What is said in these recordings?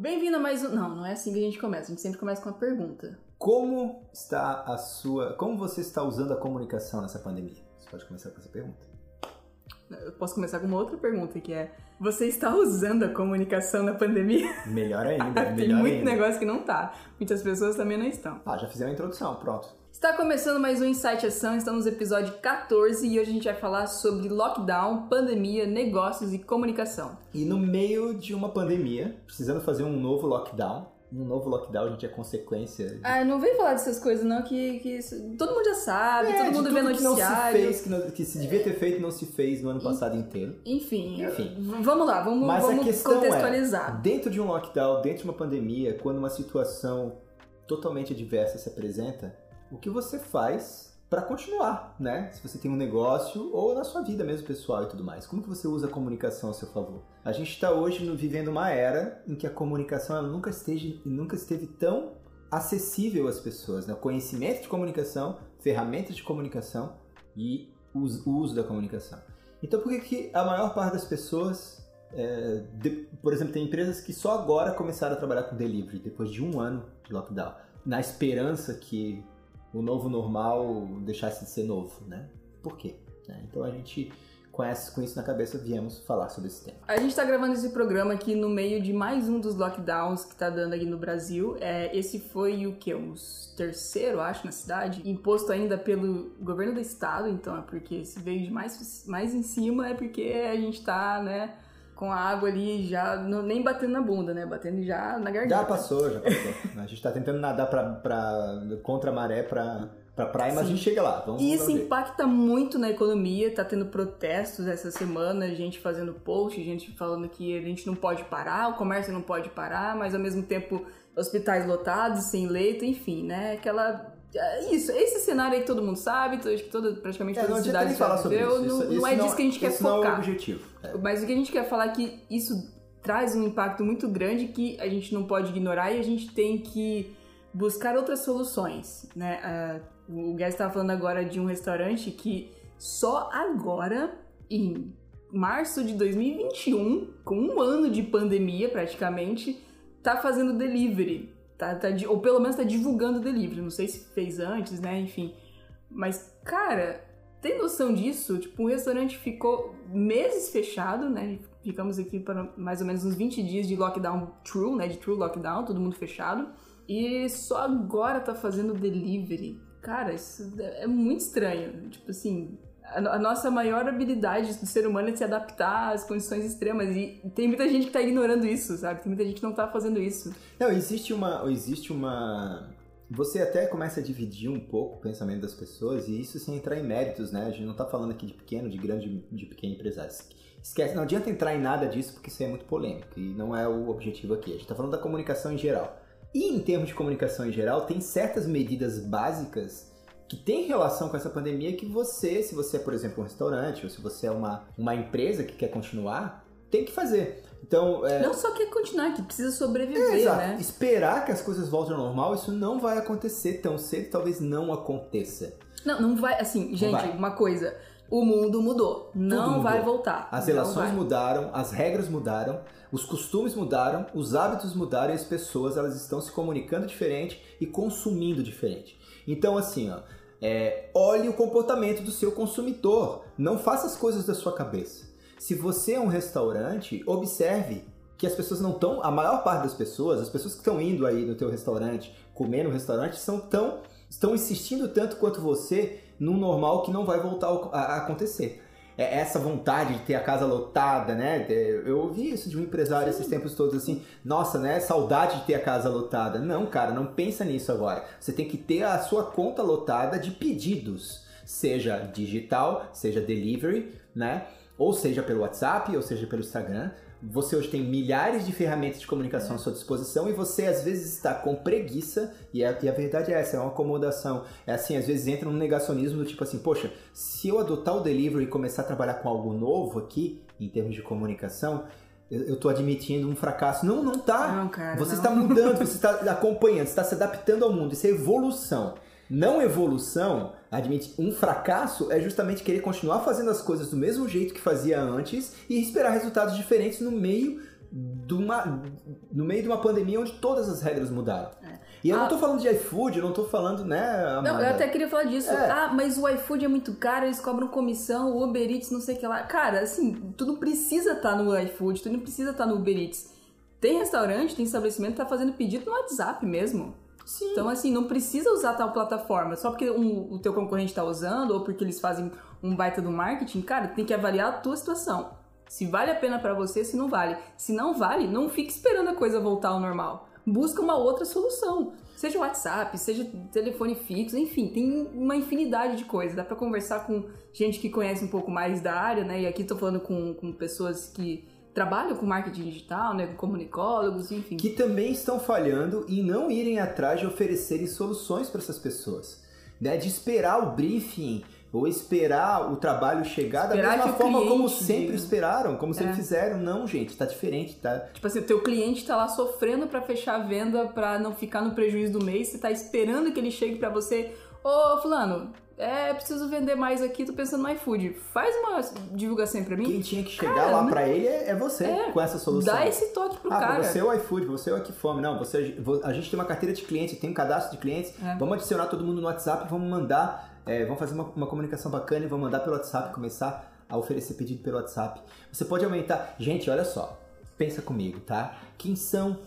Bem-vindo a mais um. Não, não é assim que a gente começa. A gente sempre começa com uma pergunta. Como está a sua. Como você está usando a comunicação nessa pandemia? Você pode começar com essa pergunta. Eu posso começar com uma outra pergunta que é: Você está usando a comunicação na pandemia? Melhor ainda. Tem melhor muito ainda. negócio que não tá. Muitas pessoas também não estão. Ah, já fizemos a introdução, pronto. Está começando mais um Insight Ação, estamos no episódio 14 e hoje a gente vai falar sobre lockdown, pandemia, negócios e comunicação. E no meio de uma pandemia, precisando fazer um novo lockdown. Um novo lockdown, gente, é consequência. de- Ah, não vem falar dessas coisas não, que, que isso- todo mundo já sabe, É, todo mundo vê tudo que não se noticiário. fez, que, não- que se devia ter feito, não se fez no ano passado inteiro. Enfim, Enfim. vamos lá, vamos, Mas vamos questão contextualizar. é, dentro de um lockdown, dentro de uma pandemia, quando uma situação totalmente adversa se apresenta, o que você faz para continuar, né? Se você tem um negócio ou na sua vida mesmo pessoal e tudo mais. Como que você usa a comunicação a seu favor? A gente está hoje vivendo uma era em que a comunicação nunca, esteja, nunca esteve tão acessível às pessoas, né? Conhecimento de comunicação, ferramentas de comunicação e o uso da comunicação. Então por que, que a maior parte das pessoas é, de- por exemplo, tem empresas que só agora começaram a trabalhar com delivery, depois de um ano de lockdown, na esperança que o novo normal deixasse de ser novo, né? Por quê? Né? Então a gente, com, isso na cabeça, viemos falar sobre esse tema. A gente tá gravando esse programa aqui no meio de mais um dos lockdowns que tá dando aqui no Brasil. É, esse foi o que? O terceiro, acho, na cidade. Imposto ainda pelo governo do estado, então é porque se veio de mais, mais em cima é porque a gente tá, né, com a água ali já não- nem batendo na bunda, né? Batendo já na garganta. Já passou, já passou. a gente tá tentando nadar pra, pra, contra a maré pra, pra praia, mas Sim. a gente chega lá. Vamos, E vamos isso ver. impacta muito na economia, tá tendo protestos essa semana, gente fazendo post, gente falando que a gente não pode parar, o comércio não pode parar, mas ao mesmo tempo hospitais lotados, sem leito, enfim, né? Aquela. É Isso, esse cenário aí que todo mundo sabe, que toda, praticamente É, não todas as adianta nem cidades já falar sobre isso. não, Isso- não é disso que a gente quer esse não é o focar. objetivo. É. Mas o que a gente quer falar é que isso traz um impacto muito grande que a gente não pode ignorar e a gente tem que buscar outras soluções, né? Ah, o Guess estava falando agora de um restaurante que só agora, em março de 2021, com um ano de pandemia praticamente, tá fazendo delivery. Tá, tá ou pelo menos tá divulgando delivery. Não sei se fez antes, né? Enfim. Mas, cara, tem noção disso? Tipo, o restaurante ficou meses fechado, né? Ficamos aqui para mais ou menos uns 20 dias de lockdown true, né? De true lockdown, todo mundo fechado. E só agora tá fazendo delivery. Cara, isso é muito estranho. Tipo assim, a, no- a nossa maior habilidade do ser humano é se adaptar às condições extremas. E tem muita gente que tá ignorando isso, sabe? Tem muita gente que não tá fazendo isso. Não, existe uma. Existe uma. Você até começa a dividir um pouco o pensamento das pessoas, e isso sem entrar em méritos, né? A gente não tá falando aqui de pequeno, de grande, de pequeno empresário. Esquece, não adianta entrar em nada disso, porque isso é muito polêmico, e não é o objetivo aqui. A gente tá falando da comunicação em geral. E em termos de comunicação em geral, tem certas medidas básicas que têm relação com essa pandemia que você, se você é, por exemplo, um restaurante, ou se você é uma, uma empresa que quer continuar, tem que fazer. Então, é, Não só quer continuar, que precisa sobreviver, Exato. né? Esperar que as coisas voltem ao normal, isso não vai acontecer tão cedo, talvez não aconteça. Não, não vai. Assim, gente, vai. uma coisa. O mundo mudou. Não mudou. vai voltar. As relações vai. mudaram, as regras mudaram, os costumes mudaram, os hábitos mudaram e as pessoas elas estão se comunicando diferente e consumindo diferente. Então, assim, ó, é, olhe o comportamento do seu consumidor. Não faça as coisas da sua cabeça. Se você é um restaurante, observe que as pessoas não estão. A maior parte das pessoas, as pessoas que estão indo aí no teu restaurante, comer no restaurante, são tão, estão insistindo tanto quanto você num normal que não vai voltar a, a acontecer. É essa vontade de ter a casa lotada, né? É, Eu ouvi isso de um empresário esses tempos todos assim, nossa, né? Saudade de ter a casa lotada. Não, cara, não pensa nisso agora. Você tem que ter a sua conta lotada de pedidos, seja digital, seja delivery, né? Ou seja pelo WhatsApp, ou seja pelo Instagram. Você hoje tem milhares de ferramentas de comunicação à sua disposição e você às vezes está com preguiça, e a, e a verdade é essa, é uma acomodação. É assim, às vezes entra num negacionismo do tipo assim, poxa, se eu adotar o delivery e começar a trabalhar com algo novo aqui, em termos de comunicação, eu, tô admitindo um fracasso. Não, não tá. Não, cara. Você não. está mudando, você está acompanhando, você está se adaptando ao mundo. Isso é evolução. Não evolução, admite um fracasso é justamente querer continuar fazendo as coisas do mesmo jeito que fazia antes e esperar resultados diferentes no meio de uma, no meio de uma pandemia onde todas as regras mudaram. É. E eu Ah. não tô falando de iFood, eu não tô falando, né, Amanda? Não, eu até queria falar disso. É. Ah, mas o iFood é muito caro, eles cobram comissão, o Uber Eats, não sei o que lá. Cara, assim, tu não precisa estar no iFood, tu não precisa estar no Uber Eats. Tem restaurante, tem estabelecimento que tá fazendo pedido no WhatsApp mesmo. Sim. Então, assim, não precisa usar tal plataforma. Só porque um- o teu concorrente tá usando ou porque eles fazem um baita do marketing, cara, tem que avaliar a tua situação. Se vale a pena pra você, se não vale. Se não vale, não fique esperando a coisa voltar ao normal. Busca uma outra solução. Seja WhatsApp, seja telefone fixo, enfim, tem uma infinidade de coisas. Dá pra conversar com gente que conhece um pouco mais da área, né? E aqui tô falando com, com pessoas que trabalham com marketing digital, né? Com comunicólogos, enfim. que também estão falhando em não irem atrás de oferecerem soluções para essas pessoas. Né? De esperar o briefing ou esperar o trabalho chegar da Esperar mesma que o forma como sempre esperaram, como sempre É. fizeram. Não, gente, tá diferente, tá? Tipo assim, o teu cliente tá lá sofrendo pra fechar a venda, pra não ficar no prejuízo do mês, você tá esperando que ele chegue pra você, ô fulano, é, preciso vender mais aqui, tô pensando no iFood. Faz uma divulgação pra mim. Quem tinha que chegar Cara, lá pra ele é, é você, É, com essa solução. Dá esse toque pro ah, cara. você é o iFood, você é o Aquifome. Não, você, a gente tem uma carteira de clientes, tem um cadastro de clientes. É. Vamos adicionar todo mundo no WhatsApp, vamos mandar, é, vamos fazer uma, uma comunicação bacana e vamos mandar pelo WhatsApp, começar a oferecer pedido pelo WhatsApp. Você pode aumentar. Gente, olha só, pensa comigo, tá? Quem são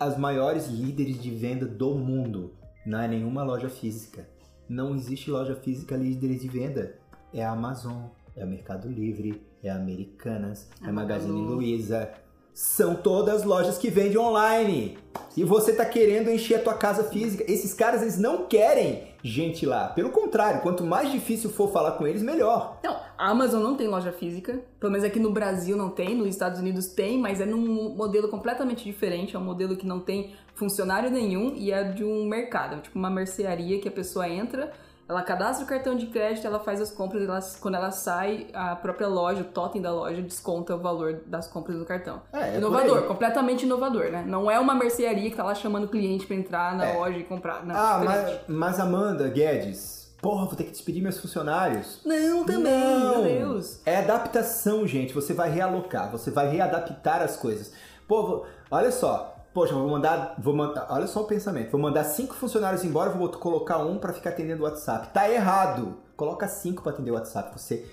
as maiores líderes de venda do mundo? Não é nenhuma loja física. Não existe loja física líderes de venda. É a Amazon, é o Mercado Livre, é a Americanas, é a Magazine. Luiza. São todas lojas que vendem online. E você tá querendo encher a tua casa física. Esses caras, eles não querem gente lá. Pelo contrário, quanto mais difícil for falar com eles, melhor. Não, a Amazon não tem loja física. Pelo menos aqui no Brasil não tem, nos Estados Unidos tem, mas é num modelo completamente diferente. É um modelo que não tem funcionário nenhum e é de um mercado, tipo uma mercearia que a pessoa entra, ela cadastra o cartão de crédito, ela faz as compras, ela- quando ela sai, a própria loja, o totem da loja, desconta o valor das compras do cartão. É, é inovador, completamente inovador, né? Não é uma mercearia que tá lá chamando o cliente pra entrar na É. loja e comprar. Não, ah, mas, mas Amanda Guedes, porra, vou ter que despedir meus funcionários. Não, também, Não. meu Deus. É adaptação, gente. Você vai realocar, você vai readaptar as coisas. Pô, vou- olha só. Poxa, vou mandar, vou mandar. Olha só o pensamento. Vou mandar cinco funcionários embora, vou colocar um pra ficar atendendo o WhatsApp. Tá errado. Coloca cinco pra atender o WhatsApp. Você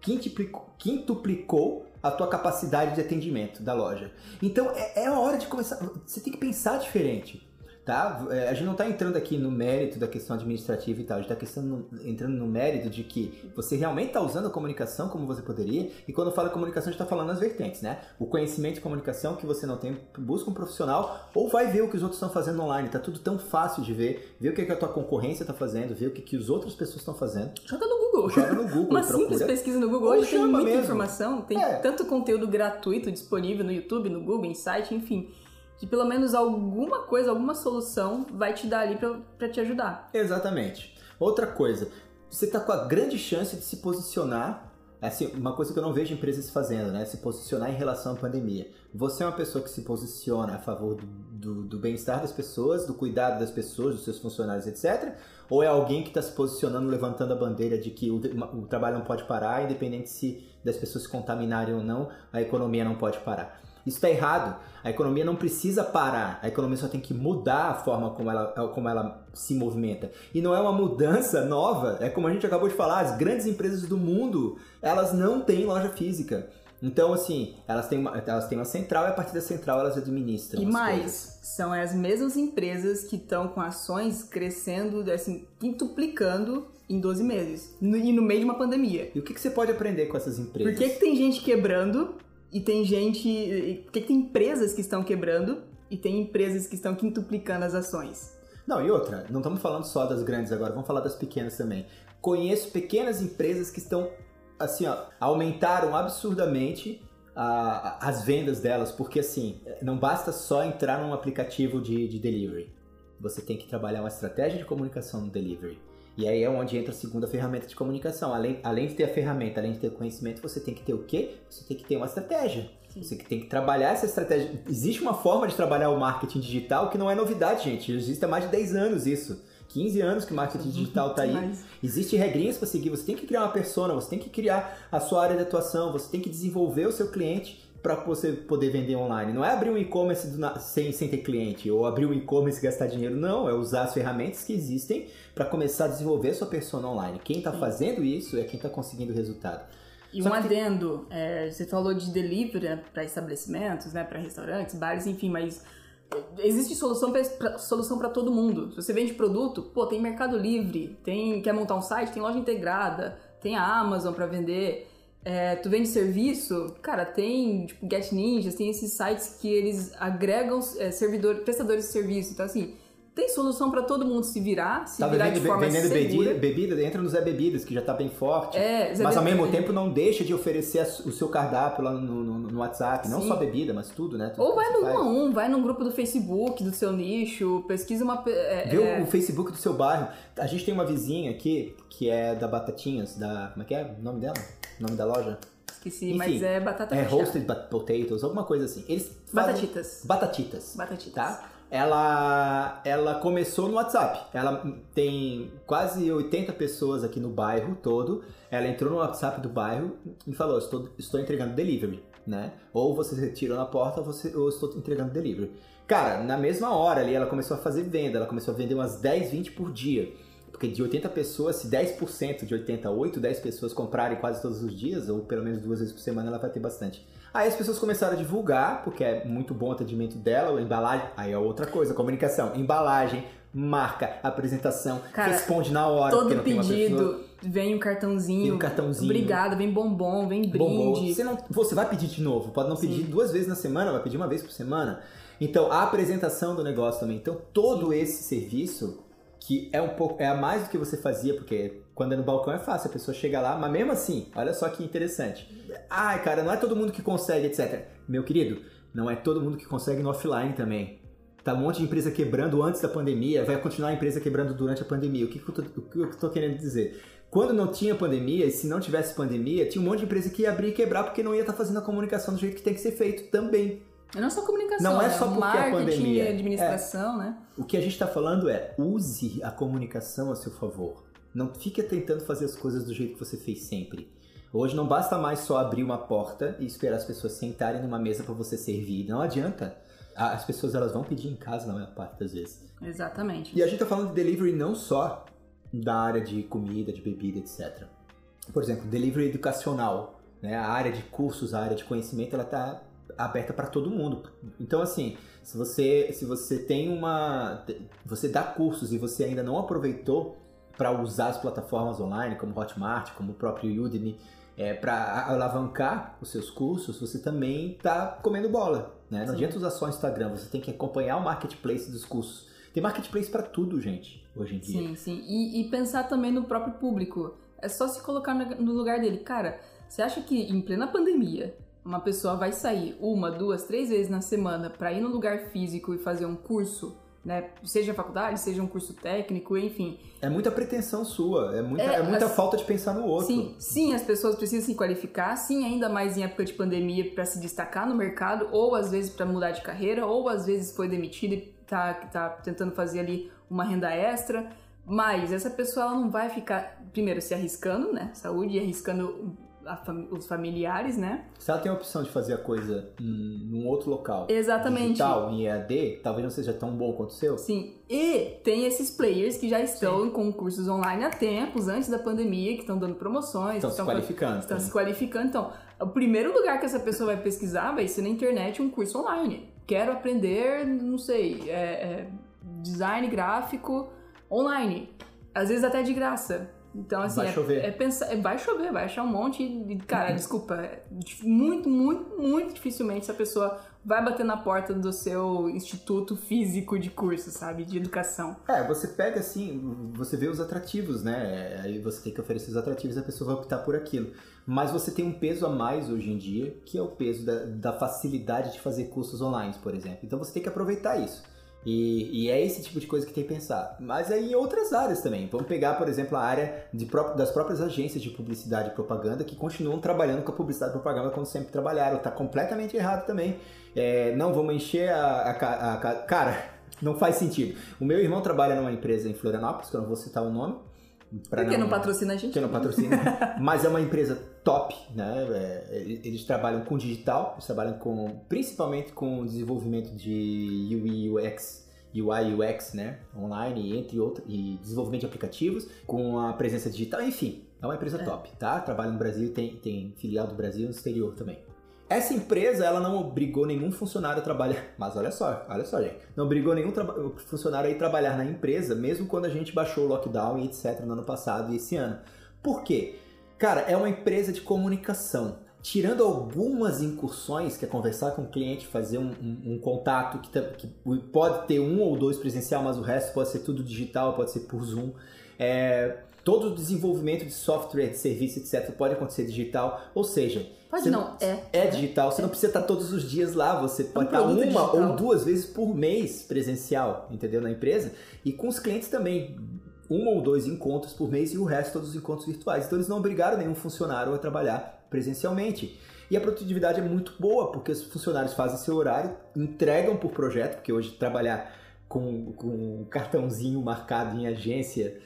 quintuplicou, quintuplicou a tua capacidade de atendimento da loja. Então é, é a hora de começar. Você tem que pensar diferente. Tá? É, A gente não está entrando aqui no mérito da questão administrativa e tal, a gente está entrando no mérito de que você realmente está usando a comunicação como você poderia, e quando fala comunicação, a gente está falando as vertentes, né? O conhecimento de comunicação que você não tem, busca um profissional, ou vai ver o que os outros estão fazendo online, tá tudo tão fácil de ver, ver o que, que a tua concorrência está fazendo, ver o que, que as outras pessoas estão fazendo. Joga no Google. Joga no Google, Uma procura. simples pesquisa no Google hoje tem muita mesmo. informação, tem É. tanto conteúdo gratuito disponível no YouTube, no Google, em site, enfim, que pelo menos alguma coisa, alguma solução vai te dar ali pra te ajudar. Exatamente. Outra coisa, você está com a grande chance de se posicionar, assim, uma coisa que eu não vejo empresas fazendo, né? Se posicionar em relação à pandemia. Você é uma pessoa que se posiciona a favor do, do- do bem-estar das pessoas, do cuidado das pessoas, dos seus funcionários, etc. Ou é alguém que está se posicionando, levantando a bandeira de que o, o trabalho não pode parar, independente se das pessoas se contaminarem ou não, a economia não pode parar. Isso está errado. A economia não precisa parar. A economia só tem que mudar a forma como ela, como ela se movimenta. E não é uma mudança nova. É como a gente acabou de falar, as grandes empresas do mundo, elas não têm loja física. Então, assim, elas têm uma, elas têm uma central e a partir da central elas administram. E mais, coisas. são as mesmas empresas que estão com ações crescendo, assim, quintuplicando em 12 meses. No- E no meio de uma pandemia. E o que, que você pode aprender com essas empresas? Por que, que tem gente quebrando e tem gente. e Por que, que tem empresas que estão quebrando e tem empresas que estão quintuplicando as ações? Não, e outra, não estamos falando só das grandes agora, vamos falar das pequenas também. Conheço pequenas empresas que estão, assim, ó, aumentaram absurdamente a- as vendas delas, porque assim, não basta só entrar num aplicativo de, de delivery. Você tem que trabalhar uma estratégia de comunicação no delivery. E aí é onde entra a segunda ferramenta de comunicação. Além, além de ter a ferramenta, além de ter o conhecimento, você tem que ter o quê? Você tem que ter uma estratégia. Sim. Você tem que trabalhar essa estratégia. Existe uma forma de trabalhar o marketing digital que não é novidade, gente. Existe há mais de 10 anos isso. 15 anos que marketing digital tá aí. Existem regrinhas para seguir. Você tem que criar uma persona, você tem que criar a sua área de atuação, você tem que desenvolver o seu cliente para você poder vender online. Não é abrir um e-commerce sem, sem ter cliente ou abrir um e-commerce e gastar dinheiro. Não, é usar as ferramentas que existem para começar a desenvolver a sua persona online. Quem está fazendo isso é quem está conseguindo resultado. E Só um adendo, é, você falou de delivery né, para estabelecimentos, né, para restaurantes, bares, enfim, mas existe solução para solução para todo mundo. Se você vende produto, pô, tem Mercado Livre, tem quer montar um site, tem loja integrada, tem a Amazon para vender. É, tu vende serviço, cara, tem tipo Get Ninjas, tem esses sites que eles agregam é, servidor, prestadores de serviço. Então assim, tem solução para todo mundo se virar, se tá virar vendendo, de forma vendendo segura. Bebida, bebida, entra no Zé Bebidas, que já tá bem forte. É, mas ao mesmo tempo não deixa de oferecer o seu cardápio lá no, no, no WhatsApp. Sim. Não só bebida, mas tudo, né? Tudo Ou vai no 1 a 1, vai no grupo do Facebook do seu nicho, pesquisa uma. É, Vê é... o Facebook do seu bairro. A gente tem uma vizinha aqui que é da Batatinhas, da. Como é que é o nome dela? O nome da loja? Esqueci, Enfim, mas é batata É roasted potatoes, alguma coisa assim. Eles Batatitas. Batatitas. Batatitas. Tá? ela, ela começou no WhatsApp. Ela tem quase 80 pessoas aqui no bairro todo. Ela entrou no WhatsApp do bairro e falou: Estou, estou entregando delivery, né? Ou você retira na porta ou, você, ou estou entregando delivery. Cara, na mesma hora ali ela começou a fazer venda. Ela começou a vender umas 10, 20 por dia. Porque de 80 pessoas, se 10% de 80, 8, 10 pessoas comprarem quase todos os dias, ou pelo menos duas vezes por semana, ela vai ter bastante. Aí as pessoas começaram a divulgar, porque é muito bom o atendimento dela, a embalagem. Aí é outra coisa, comunicação. Embalagem, marca, apresentação, Cara, responde na hora. Todo pedido vem um cartãozinho. Vem um cartãozinho. Obrigado, vem bombom, vem brinde. Bombom. Você, não, você vai pedir de novo, pode não pedir Sim. duas vezes na semana, vai pedir uma vez por semana. Então, a apresentação do negócio também. Então, todo Sim. esse serviço que é um pouco é a mais do que você fazia, porque quando é no balcão é fácil, a pessoa chega lá, mas mesmo assim, olha só que interessante. Ai, cara, não é todo mundo que consegue, etc. Meu querido, não é todo mundo que consegue no offline também. Tá um monte de empresa quebrando antes da pandemia, vai continuar a empresa quebrando durante a pandemia. O que, que, eu, tô, o que eu tô querendo dizer? Quando não tinha pandemia, e se não tivesse pandemia, tinha um monte de empresa que ia abrir e quebrar porque não ia estar tá fazendo a comunicação do jeito que tem que ser feito também. Não é só comunicação, não é, só porque marketing, a pandemia. administração, é. né? O que a gente está falando é use a comunicação a seu favor. Não fique tentando fazer as coisas do jeito que você fez sempre. Hoje não basta mais só abrir uma porta e esperar as pessoas sentarem numa mesa para você servir. Não adianta. As pessoas elas vão pedir em casa na maior parte das vezes. Exatamente. E a gente está falando de delivery não só da área de comida, de bebida, etc. Por exemplo, delivery educacional. Né? A área de cursos, a área de conhecimento, ela está aberta para todo mundo. Então, assim, se você, se você tem uma. Você dá cursos e você ainda não aproveitou para usar as plataformas online, como Hotmart, como o próprio Udemy, é, para alavancar os seus cursos, você também está comendo bola. Né? Não adianta usar só o Instagram, você tem que acompanhar o marketplace dos cursos. Tem marketplace para tudo, gente, hoje em dia. Sim, sim. E, e, pensar também no próprio público. É só se colocar no lugar dele. Cara, você acha que em plena pandemia uma pessoa vai sair uma, duas, três vezes na semana para ir no lugar físico e fazer um curso, né? Seja faculdade, seja um curso técnico, enfim. É muita pretensão sua, é muita, é, é muita as... falta de pensar no outro. Sim, sim, as pessoas precisam se qualificar, sim, ainda mais em época de pandemia para se destacar no mercado, ou às vezes para mudar de carreira, ou às vezes foi demitido e tá, tá tentando fazer ali uma renda extra. Mas essa pessoa ela não vai ficar, primeiro, se arriscando, né? Saúde e arriscando fam os familiares, né? Se ela tem a opção de fazer a coisa em, num outro local, Exatamente. digital, em EAD, talvez não seja tão bom quanto o seu. Sim, e tem esses players que já estão Sim. com cursos online há tempos, antes da pandemia, que estão dando promoções. Estão se qualificando. Estão se qualificando. Então, o primeiro lugar que essa pessoa vai pesquisar vai ser na internet um curso online. Quero aprender, não sei, é, é, design gráfico online. Às vezes até de graça. Então, assim, vai é, chover. É pensar, é, vai chover, vai achar um monte de. Cara, desculpa, é muito, muito, muito dificilmente essa pessoa vai bater na porta do seu instituto físico de curso, sabe? De educação. É, você pega assim, você vê os atrativos, né? Aí você tem que oferecer os atrativos e a pessoa vai optar por aquilo. Mas você tem um peso a mais hoje em dia, que é o peso da, da facilidade de fazer cursos online, por exemplo. Então você tem que aproveitar isso. E, e, é esse tipo de coisa que tem que pensar. Mas é em outras áreas também. Vamos pegar, por exemplo, a área de, das próprias agências de publicidade e propaganda que continuam trabalhando com a publicidade e propaganda como sempre trabalharam. Está completamente errado também. É, não vamos encher a, a, a, Cara, não faz sentido. O meu irmão trabalha numa empresa em Florianópolis, que eu não vou citar o nome. Porque não, não patrocina a gente. Que não patrocina. mas é uma empresa top, né? É, eles trabalham com digital, eles trabalham com principalmente com desenvolvimento de UI UX, UI UX, né? Online, entre outros, e desenvolvimento de aplicativos, com a presença digital, enfim, é uma empresa é. top, tá? Trabalha no Brasil, tem, tem filial do Brasil no exterior também. Essa empresa, ela não obrigou nenhum funcionário a trabalhar. Mas olha só, olha só, gente. Não obrigou nenhum funcionário a ir trabalhar na empresa, mesmo quando a gente baixou o lockdown e etc. no ano passado e esse ano. Por quê? Cara, é uma empresa de comunicação. Tirando algumas incursões, que é conversar com o cliente, fazer um, um, um contato que, que, pode ter um ou dois presencial, mas o resto pode ser tudo digital, pode ser por Zoom. É, todo o desenvolvimento de software, de serviço, etc., pode acontecer digital. Ou seja, pode não, é. É digital. Você é. não precisa estar todos os dias lá. Você pode estar uma digital. ou duas vezes por mês presencial, entendeu? Na empresa. E com os clientes também um ou dois encontros por mês e o resto todos os encontros virtuais. Então eles não obrigaram nenhum funcionário a trabalhar presencialmente. E a produtividade é muito boa, porque os funcionários fazem seu horário, entregam por projeto, porque hoje trabalhar com, com um cartãozinho marcado em agência,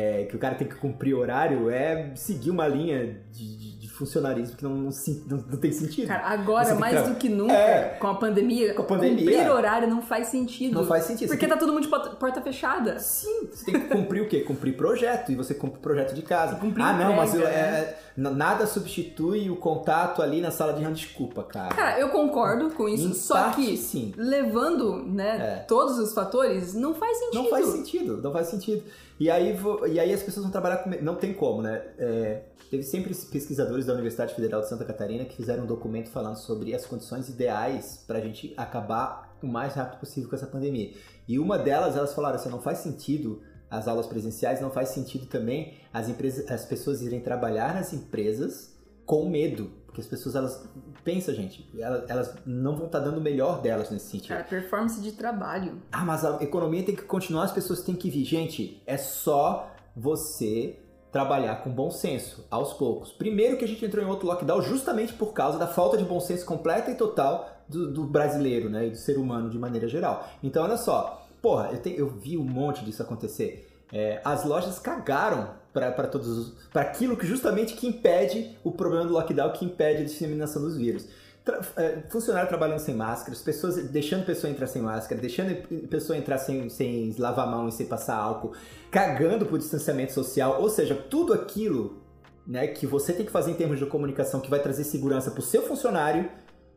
é, que o cara tem que cumprir horário, é seguir uma linha de, de funcionarismo que não, não, não, não tem sentido. Cara, agora, mais do que nunca, é, com, a pandemia, com a pandemia, cumprir horário não faz sentido. Não faz sentido. Porque tá todo mundo de porta fechada. Sim, você tem que cumprir o quê? Cumprir projeto. E você cumpre o projeto de casa. Cumprir ah, não, entrega, mas eu, né? é, nada substitui o contato ali na sala de reunião. Desculpa, cara. Cara, eu concordo com isso, em só parte, que sim. levando né, é. todos os fatores, não faz sentido. Não faz sentido, não faz sentido. E aí, e aí as pessoas vão trabalhar com. Não tem como, né? É, teve sempre pesquisadores da Universidade Federal de Santa Catarina que fizeram um documento falando sobre as condições ideais para a gente acabar o mais rápido possível com essa pandemia. E uma delas, elas falaram assim: não faz sentido as aulas presenciais, não faz sentido também as, empresas, as pessoas irem trabalhar nas empresas com medo. Porque as pessoas, elas. Pensa, gente, elas, elas não vão estar tá dando o melhor delas nesse sentido. Cara, performance de trabalho. Ah, mas a economia tem que continuar, as pessoas têm que vir. Gente, é só você trabalhar com bom senso, aos poucos. Primeiro que a gente entrou em outro lockdown justamente por causa da falta de bom senso completa e total do, do brasileiro, né? E do ser humano de maneira geral. Então, olha só. Porra, eu, te, eu vi um monte disso acontecer. É, as lojas cagaram para todos para aquilo que justamente que impede o problema do lockdown, que impede a disseminação dos vírus. Tra é, funcionário trabalhando sem máscara, pessoas deixando pessoa entrar sem máscara, deixando pessoa entrar sem, sem lavar a mão e sem passar álcool, cagando por distanciamento social, ou seja, tudo aquilo né, que você tem que fazer em termos de comunicação que vai trazer segurança para o seu funcionário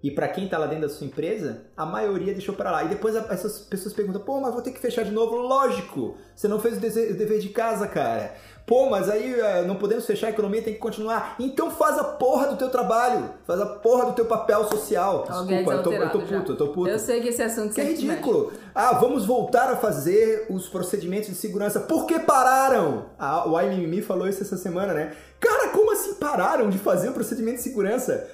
e para quem está lá dentro da sua empresa, a maioria deixou para lá. E depois essas pessoas perguntam: pô, mas vou ter que fechar de novo? Lógico! Você não fez o dever de casa, cara. Pô, mas aí eh, não podemos fechar, a economia tem que continuar. Então faz a porra do teu trabalho. Faz a porra do teu papel social. Desculpa, eu tô, eu tô puto, eu tô puto. Eu sei que esse assunto que é ridículo. Ah, vamos voltar a fazer os procedimentos de segurança. Por que pararam? Ah, o Aimimi falou isso essa semana, né? Cara, como assim pararam de fazer o procedimento de segurança?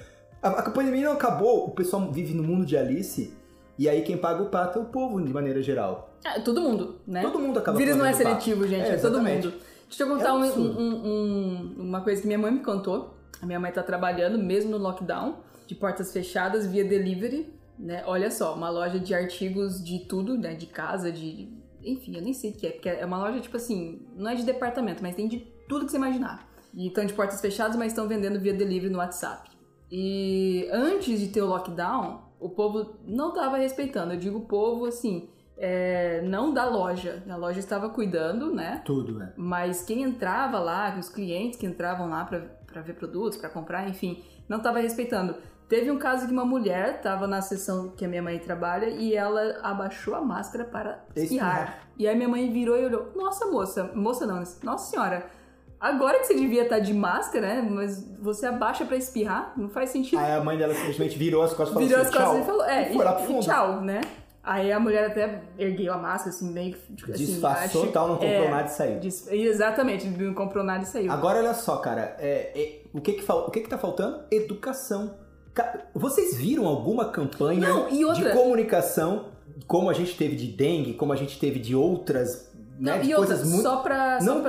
A, a pandemia não acabou, o pessoal vive no mundo de Alice. E aí quem paga o pato é o povo, de maneira geral. É, todo mundo, né? Todo mundo acaba O vírus não é seletivo, gente, é, é, todo mundo. Deixa eu contar É um- um- um- uma coisa que minha mãe me contou. A minha mãe tá trabalhando, mesmo no lockdown, de portas fechadas, via delivery, né? Olha só, uma loja de artigos de tudo, né? De casa, de... Enfim, eu nem sei o que é, porque é uma loja, tipo assim, não é de departamento, mas tem de tudo que você imaginar. E estão de portas fechadas, mas estão vendendo via delivery no WhatsApp. E antes de ter o lockdown, o povo não estava respeitando. Eu digo povo, assim, é, não da loja. A loja estava cuidando, né? Tudo, né? Mas quem entrava lá, os clientes que entravam lá para ver produtos, para comprar, enfim, não estava respeitando. Teve um caso que uma mulher estava na sessão que a minha mãe trabalha e ela abaixou a máscara para espirrar. Espirrar. E aí minha mãe virou e olhou: Nossa, moça, moça não, nossa senhora, agora que você devia estar de máscara, né? Mas você abaixa para espirrar, não faz sentido. Aí a mãe dela simplesmente virou as costas e falou Virou assim, as costas tchau. e falou: É, E foi lá pro e, fundo. e tchau, né? Aí a mulher até ergueu a máscara, assim, meio que. tipo, assim, Disfarçou acho- tal, não comprou é, nada e saiu. Dis- Exatamente, não comprou nada e saiu. Agora olha só, cara, é, é, o, que que fal- o que que tá faltando? Educação. Ca- Vocês viram alguma campanha Não, e outra- de comunicação, como a gente teve de dengue, como a gente teve de outras, né, Não, e outra, coisas muito... só pra. Não só pra,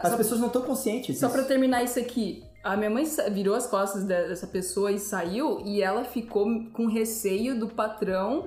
tem, as pessoas não estão conscientes só pra terminar isso aqui. A minha mãe virou as costas de- dessa pessoa e saiu, e ela ficou com receio do patrão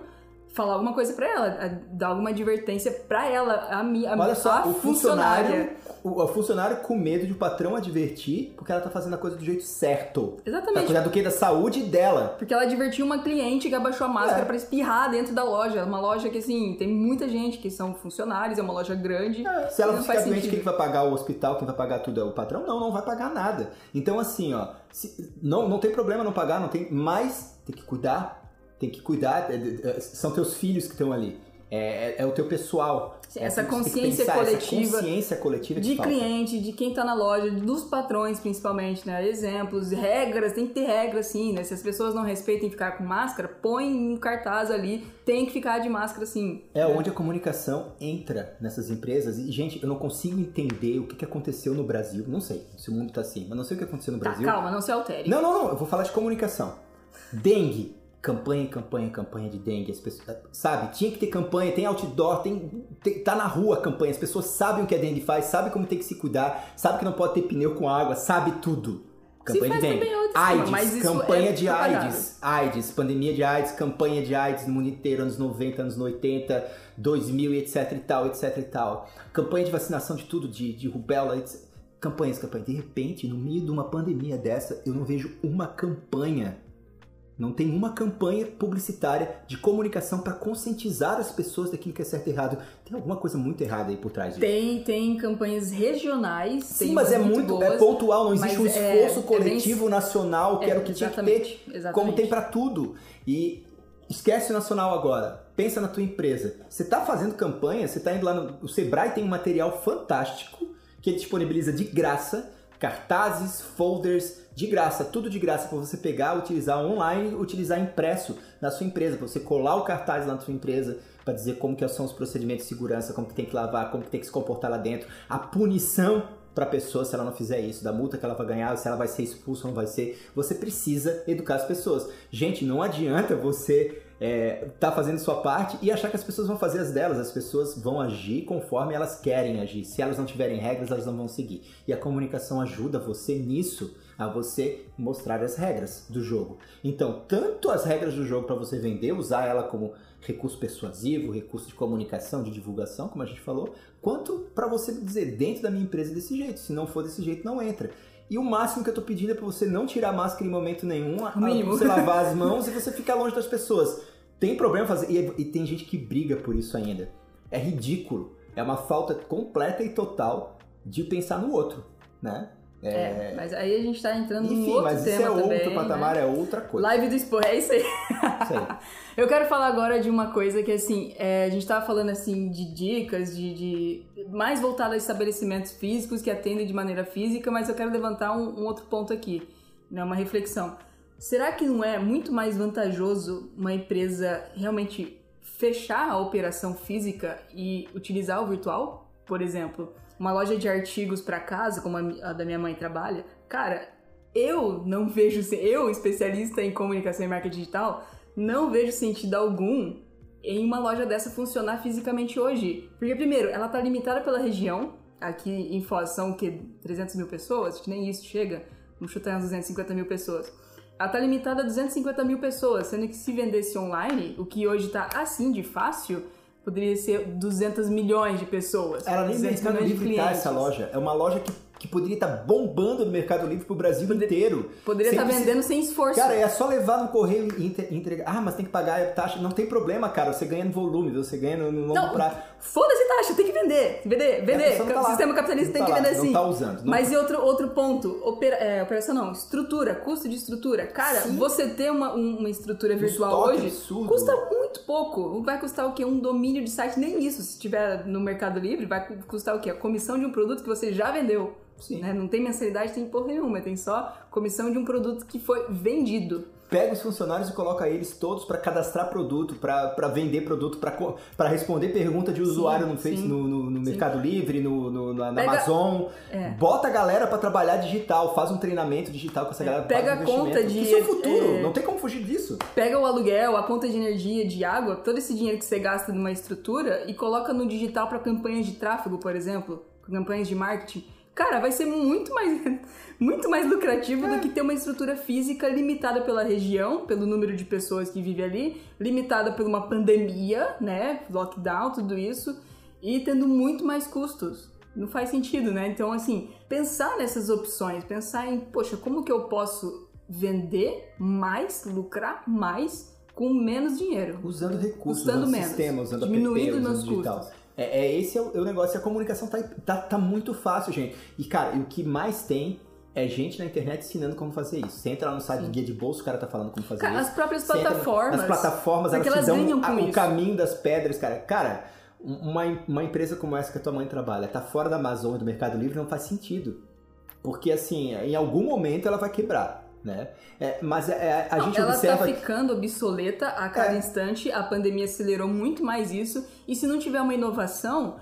falar alguma coisa pra ela, dar alguma advertência pra ela, a, mi- a, Olha só, a o funcionária. funcionário, o, o funcionário com medo de o patrão advertir porque ela tá fazendo a coisa do jeito certo. Pra Exatamente. cuidar do que? Da saúde dela. Porque ela advertiu uma cliente que abaixou a máscara É. pra espirrar dentro da loja. Uma loja que, assim, tem muita gente que são funcionários, é uma loja grande. Se ela não ficar faz doente, quem que vai pagar o hospital? Quem vai pagar tudo é o patrão? Não, não vai pagar nada. Então, assim, ó, se- não, não tem problema não pagar, não tem, mas tem que cuidar, tem que cuidar, é, é, é, são teus filhos que estão ali. É, é- é o teu pessoal. É essa que consciência pensar, coletiva Essa consciência coletiva de falta. cliente, de quem tá na loja, dos patrões principalmente, né? Exemplos, regras, tem que ter regras sim, né? Se as pessoas não respeitam ficar com máscara, põe um cartaz ali, tem que ficar de máscara sim. É onde a comunicação entra nessas empresas. E, gente, eu não consigo entender o que, que aconteceu no Brasil. Não sei se o mundo tá assim, mas não sei o que aconteceu no Tá, Brasil. calma, não se altere. Não, não, não, eu vou falar de comunicação. Dengue. Campanha, campanha, campanha de dengue. As pessoas, sabe? Tinha que ter campanha, tem outdoor, tem, tem- tá na rua a campanha. As pessoas sabem o que a dengue faz, sabem como tem que se cuidar, sabem que não pode ter pneu com água, sabe tudo. Campanha de dengue. outro AIDS, mas isso campanha é de. AIDS. AIDS, pandemia de AIDS, campanha de AIDS no mundo inteiro, anos 90, anos 80, 2000 e etc e tal, etc e tal. Campanha de vacinação de tudo, de, de rubéola, etc. Campanhas, campanhas. De repente, no meio de uma pandemia dessa, eu não vejo uma campanha. Não tem uma campanha publicitária de comunicação para conscientizar as pessoas daquilo que é certo e errado. Tem alguma coisa muito errada aí por trás disso. Tem, tem campanhas regionais. Sim, mas é muito é boas, pontual, não existe um é- esforço é bem- coletivo nacional que É, era o que tinha que ter. exatamente. Como tem pra tudo. E esquece o nacional agora. Pensa na tua empresa. Você tá fazendo campanha, você tá indo lá no. O Sebrae tem um material fantástico que ele disponibiliza de graça. Cartazes, folders, de graça, tudo de graça para você pegar, utilizar online, utilizar impresso na sua empresa, para você colar o cartaz lá na sua empresa, para dizer como que são os procedimentos de segurança, como que tem que lavar, como que tem que se comportar lá dentro, a punição para a pessoa se ela não fizer isso, da multa que ela vai ganhar, se ela vai ser expulsa ou não vai ser. Você precisa educar as pessoas. Gente, não adianta você é, tá fazendo sua parte e achar que as pessoas vão fazer as delas. As pessoas vão agir conforme elas querem agir. Se elas não tiverem regras, elas não vão seguir. E a comunicação ajuda você nisso, a você mostrar as regras do jogo. Então, tanto as regras do jogo para você vender, usar ela como recurso persuasivo, recurso de comunicação, de divulgação, como a gente falou, quanto para você dizer dentro da minha empresa é desse jeito. Se não for desse jeito, não entra. E o máximo que eu tô pedindo é pra você não tirar a máscara em momento nenhum, mínimo. você lavar as mãos e você ficar longe das pessoas. Tem problema fazer. E, e tem gente que briga por isso ainda. É ridículo. É uma falta completa e total de pensar no outro, né? É, mas aí a gente tá entrando num Enfim, outro mas tema isso é outro também, patamar, né? é outra coisa. Live do Expo, é isso aí. Isso aí. Eu quero falar agora de uma coisa que, assim, é, a gente tava falando, assim, de dicas, de, de- mais voltado a estabelecimentos físicos que atendem de maneira física, mas eu quero levantar um, um outro ponto aqui, né, uma reflexão. Será que não é muito mais vantajoso uma empresa realmente fechar a operação física e utilizar o virtual? Por exemplo, uma loja de artigos para casa, como a da minha mãe trabalha, cara, eu não vejo, eu, especialista em comunicação e marketing digital, não vejo sentido algum em uma loja dessa funcionar fisicamente hoje. Porque, primeiro, ela tá limitada pela região. Aqui em Foz são o quê? 300 mil pessoas? Acho que nem isso chega. Vamos chutar uns 250 mil pessoas. Ela tá limitada a 250 mil pessoas, sendo que se vendesse online, o que hoje tá assim de fácil, poderia ser 200 milhões de pessoas. Ela nem no 200 Mercado Livre tá essa loja. É uma loja que, que poderia estar bombando no Mercado Livre pro Brasil inteiro. Poderia estar precisar- vendendo sem esforço. Cara, é só levar no correio e entre- entregar. Ah, mas tem que pagar a taxa. Não tem problema, cara. Você ganha no volume, você ganha no, no longo Não, prazo. Foda-se taxa, tem que vender. Vender, vender. não tá o lá. sistema capitalista Não tem tá que lá, vender não assim. tá usando, não Mas e outro, outro ponto, opera, é, operação não, estrutura, custo de estrutura. Cara, Sim. você ter uma, um- uma estrutura virtual hoje absurdo. custa muito pouco. Vai custar o quê? Um domínio de site? Nem isso. Se tiver no Mercado Livre, vai cu- custar o quê? A comissão de um produto que você já vendeu. Sim. né? Não tem mensalidade, tem porra nenhuma. Tem só comissão de um produto que foi vendido. Pega os funcionários e coloca eles todos para cadastrar produto, para vender produto, para responder pergunta de usuário no, Face, sim. no, no- no Sim. Mercado Livre, no, no- na, na Pega- Amazon. É. Bota a galera para trabalhar digital, faz um treinamento digital com essa galera. Pega faz um a conta de- Isso é o futuro, é- não tem como fugir disso. Pega o aluguel, a conta de energia, de água, todo esse dinheiro que você gasta numa estrutura e coloca no digital para campanhas de tráfego, por exemplo, campanhas de marketing. Cara, vai ser muito mais, muito mais lucrativo é. do que ter uma estrutura física limitada pela região, pelo número de pessoas que vivem ali, limitada por uma pandemia, né? Lockdown, tudo isso, e tendo muito mais custos. Não faz sentido, né? Então, assim, pensar nessas opções, pensar em, poxa, como que eu posso vender mais, lucrar mais com menos dinheiro. Usando recursos, usando, menos, sistema, usando diminuindo app, digital. Custos. É, é, esse é o, é o negócio. A comunicação tá, tá, tá muito fácil, gente. E, cara, o que mais tem é gente na internet ensinando como fazer isso. Você entra lá no site Sim. de guia de bolso, o cara tá falando como fazer cara, isso. As próprias plataformas. As plataformas, elas, elas dão a, o caminho das pedras, cara. Cara, uma, uma empresa como essa que a tua mãe trabalha, tá fora da Amazon, do Mercado Livre, não faz sentido. Porque, assim, em algum momento ela vai quebrar né? É, mas é, a Não, gente ela tá observa... está ficando obsoleta a cada é. instante, a pandemia acelerou muito mais isso, e se não tiver uma inovação,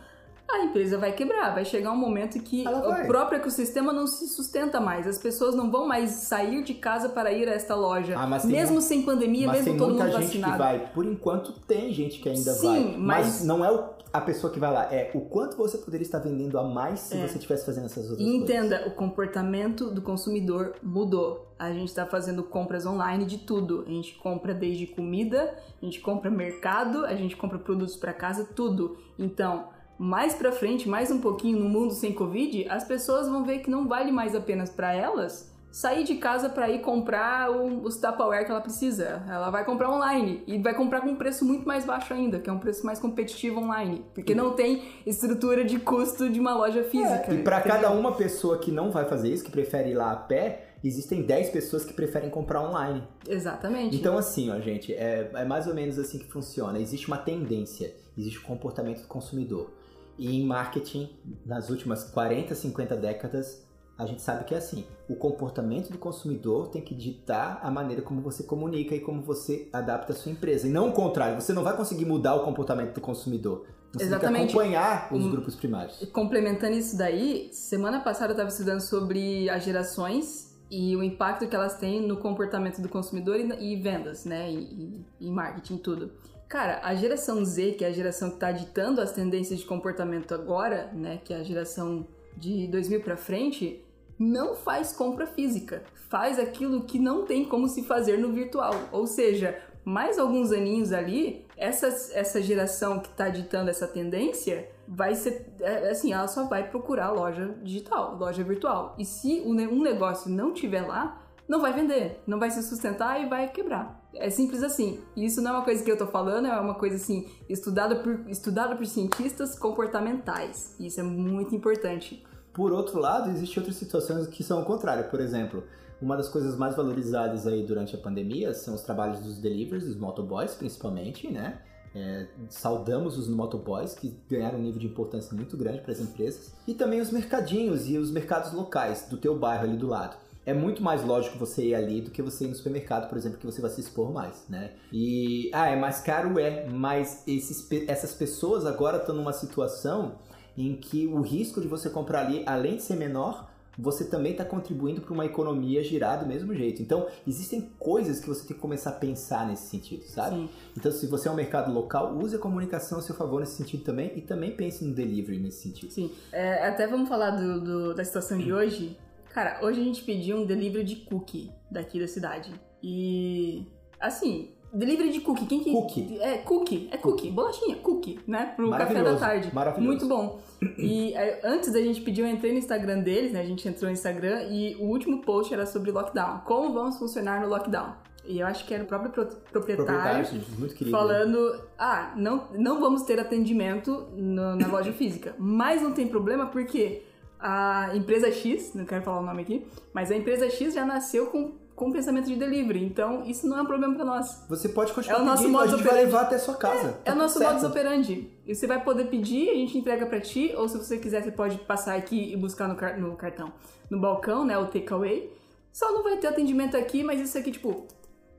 a empresa vai quebrar, vai chegar um momento que o próprio ecossistema não se sustenta mais, as pessoas não vão mais sair de casa para ir a esta loja, ah, mesmo sem pandemia, mesmo todo mundo vacinado. Mas tem muita gente que vai, por enquanto tem gente que ainda Sim, vai, mas... mas não é o a pessoa que vai lá, é o quanto você poderia estar vendendo a mais se é. você estivesse fazendo essas outras e entenda, coisas. o comportamento do consumidor mudou. A gente está fazendo compras online de tudo. A gente compra desde comida, a gente compra mercado, a gente compra produtos para casa, tudo. Então, mais para frente, mais um pouquinho no mundo sem Covid, as pessoas vão ver que não vale mais apenas para elas sair de casa para ir comprar os Tupperware que ela precisa. Ela vai comprar online e vai comprar com um preço muito mais baixo ainda, que é um preço mais competitivo online, porque não tem estrutura de custo de uma loja física. É, e para cada uma pessoa que não vai fazer isso, que prefere ir lá a pé, existem 10 pessoas que preferem comprar online. Exatamente. Então, assim, ó, gente, é, é mais ou menos assim que funciona. Existe uma tendência, existe o um comportamento do consumidor. E em marketing, nas últimas 40, 50 décadas, a gente sabe que é assim. O comportamento do consumidor tem que ditar a maneira como você comunica e como você adapta a sua empresa. E não o contrário. Você não vai conseguir mudar o comportamento do consumidor. Você Exatamente. tem que acompanhar os grupos primários. Complementando isso daí, semana passada eu estava estudando sobre as gerações e o impacto que elas têm no comportamento do consumidor e, vendas, né? E, e, marketing, tudo. Cara, a geração Z, que é a geração que está ditando as tendências de comportamento agora, né? Que é a geração de 2000 para frente não faz compra física, faz aquilo que não tem como se fazer no virtual. Ou seja, mais alguns aninhos ali, essa, essa geração que está ditando essa tendência vai ser é, assim, ela só vai procurar loja digital, loja virtual. E se um negócio não tiver lá, não vai vender, não vai se sustentar e vai quebrar. É simples assim. Isso não é uma coisa que eu tô falando, é uma coisa assim, estudada por, estudada por cientistas comportamentais. Isso é muito importante. Por outro lado, existem outras situações que são o contrário. Por exemplo, uma das coisas mais valorizadas aí durante a pandemia são os trabalhos dos deliveries, dos motoboys principalmente, né? É, saudamos os motoboys que ganharam um nível de importância muito grande para as empresas e também os mercadinhos e os mercados locais do teu bairro ali do lado é muito mais lógico você ir ali do que você ir no supermercado, por exemplo, que você vai se expor mais, né? E, ah, é mais caro? É, mas esses, essas pessoas agora estão numa situação em que o risco de você comprar ali, além de ser menor, você também está contribuindo para uma economia girar do mesmo jeito. Então, existem coisas que você tem que começar a pensar nesse sentido, sabe? Sim. Então, se você é um mercado local, use a comunicação a seu favor nesse sentido também e também pense no delivery nesse sentido. Sim. É, até vamos falar do, do, da situação de hoje. Cara, hoje a gente pediu um delivery de cookie daqui da cidade. E, assim, Delivery de cookie. Quem que. Cookie. É, cookie. É cookie. Bolachinha, cookie, né? Pro café da tarde. Maravilhoso. Muito bom. E é, antes da gente pedir, eu entrei no Instagram deles, né? A gente entrou no Instagram e o último post era sobre lockdown. Como vamos funcionar no lockdown? E eu acho que era o próprio proprietário, proprietário muito querido, falando: ah, não, não vamos ter atendimento no, na loja física. Mas não tem problema porque a empresa X, não quero falar o nome aqui, mas a empresa X já nasceu com com pensamento de delivery. Então, isso não é um problema para nós. Você pode continuar é o nosso pedindo, a gente vai levar até a sua casa. É, tá é o nosso certo. modus operandi. E você vai poder pedir, a gente entrega para ti, ou se você quiser, você pode passar aqui e buscar no, car no cartão, no balcão, né, o takeaway. Só não vai ter atendimento aqui, mas isso aqui, tipo,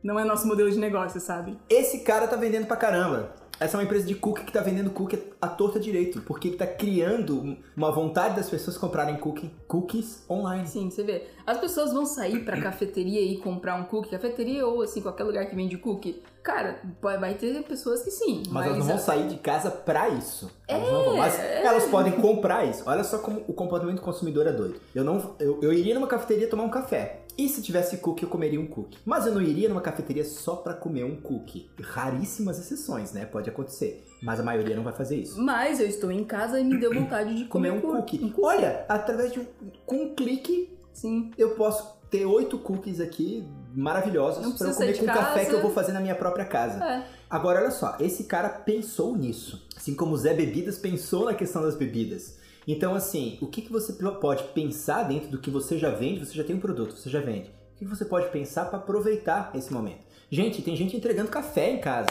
não é nosso modelo de negócio, sabe? Esse cara tá vendendo pra caramba. Essa é uma empresa de cookie que tá vendendo cookie à torta direito, porque ele tá criando uma vontade das pessoas comprarem cookie, cookies online. Sim, você vê. As pessoas vão sair pra cafeteria e comprar um cookie, cafeteria ou assim, qualquer lugar que vende cookie. Cara, vai ter pessoas que sim. Mas, Mas, elas não vão sair de casa pra isso. Elas não É, vão. Mas é. elas podem comprar isso. Olha só como o comportamento do consumidor é doido. Eu não, eu, eu iria numa cafeteria tomar um café. E se tivesse cookie, eu comeria um cookie. Mas eu não iria numa cafeteria só pra comer um cookie. Raríssimas exceções, né? Pode acontecer. Mas a maioria não vai fazer isso. Mas eu estou em casa e me deu vontade de Comer comer, um cookie. cookie. Olha, através de um, com um clique, Sim. eu posso ter oito cookies aqui maravilhosos eu precisa comer com o café que eu vou fazer na minha própria casa. É. Agora, olha só, esse cara pensou nisso. Assim como o Zé Bebidas pensou na questão das bebidas. Então, assim, o que, que você pode pensar dentro do que você já vende? Você já tem um produto, você já vende. O que você pode pensar para aproveitar esse momento? Gente, tem gente entregando café em casa.